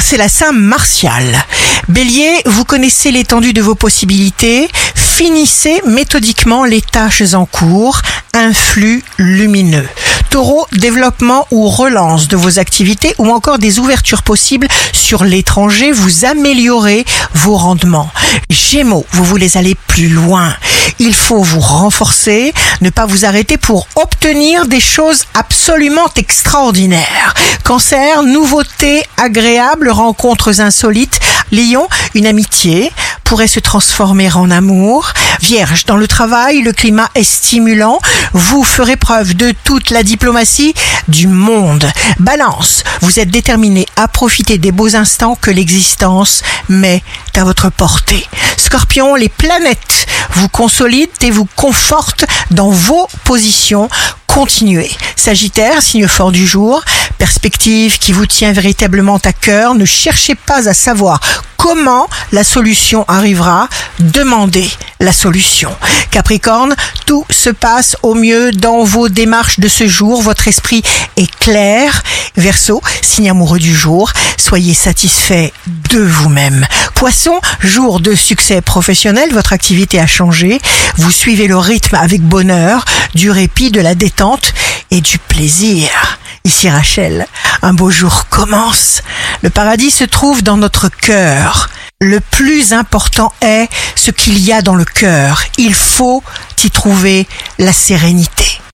c'est la Saint Martial. Bélier, vous connaissez l'étendue de vos possibilités. Finissez méthodiquement les tâches en cours. Un flux lumineux. Taureau, développement ou relance de vos activités ou encore des ouvertures possibles sur l'étranger, vous améliorez vos rendements. Gémeaux, vous voulez aller plus loin. Il faut vous renforcer, ne pas vous arrêter pour obtenir des choses absolument extraordinaires. Cancer, nouveautés agréables, rencontres insolites. Lion, une amitié pourrait se transformer en amour. Vierge, dans le travail, le climat est stimulant. Vous ferez preuve de toute la diplomatie du monde. Balance, vous êtes déterminé à profiter des beaux instants que l'existence met à votre portée. Scorpion, les planètes vous consolident et vous confortent dans vos positions. Continuez. Sagittaire, signe fort du jour, perspective qui vous tient véritablement à cœur, ne cherchez pas à savoir comment la solution arrivera, demandez la solution. Capricorne, tout se passe au mieux dans vos démarches de ce jour, votre esprit est clair. Verseau, signe amoureux du jour, soyez satisfait de vous-même. Poisson, jour de succès professionnel, votre activité a changé, vous suivez le rythme avec bonheur, du répit, de la détente et du plaisir. Ici Rachel, un beau jour commence. Le paradis se trouve dans notre cœur. Le plus important est ce qu'il y a dans le cœur. Il faut y trouver la sérénité.